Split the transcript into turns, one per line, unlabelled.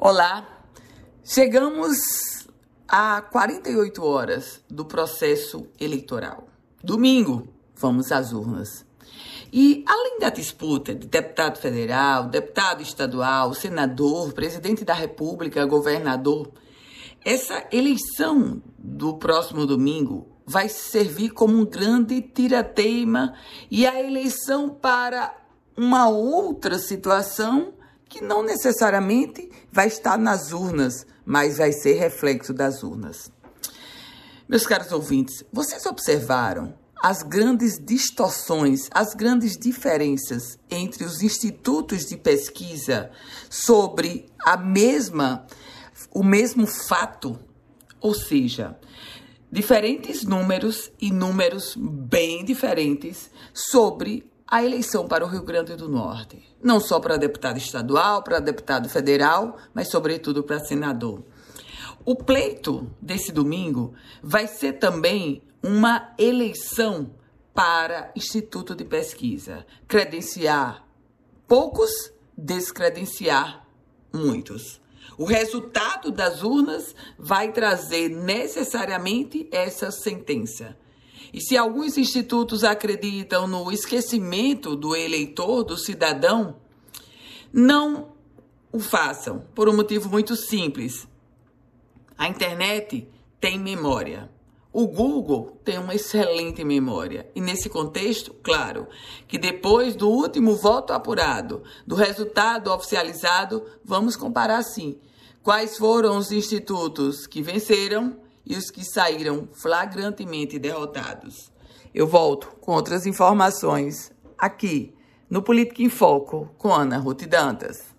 Olá, chegamos a 48 horas do processo eleitoral. Domingo, vamos às urnas. E além da disputa de deputado federal, deputado estadual, senador, presidente da República, governador, essa eleição do próximo domingo vai servir como um grande tirateima e a eleição para uma outra situação que não necessariamente vai estar nas urnas, mas vai ser reflexo das urnas. Meus caros ouvintes, vocês observaram as grandes distorções, as grandes diferenças entre os institutos de pesquisa sobre a mesma o mesmo fato, ou seja, diferentes números e números bem diferentes sobre a eleição para o Rio Grande do Norte. Não só para deputado estadual, para deputado federal, mas sobretudo para senador. O pleito desse domingo vai ser também uma eleição para Instituto de Pesquisa. Credenciar poucos, descredenciar muitos. O resultado das urnas vai trazer necessariamente essa sentença. E se alguns institutos acreditam no esquecimento do eleitor, do cidadão, não o façam, por um motivo muito simples. A internet tem memória. O Google tem uma excelente memória. E nesse contexto, claro, que depois do último voto apurado, do resultado oficializado, vamos comparar sim quais foram os institutos que venceram e os que saíram flagrantemente derrotados. Eu volto com outras informações aqui no Política em Foco com Ana Ruth Dantas.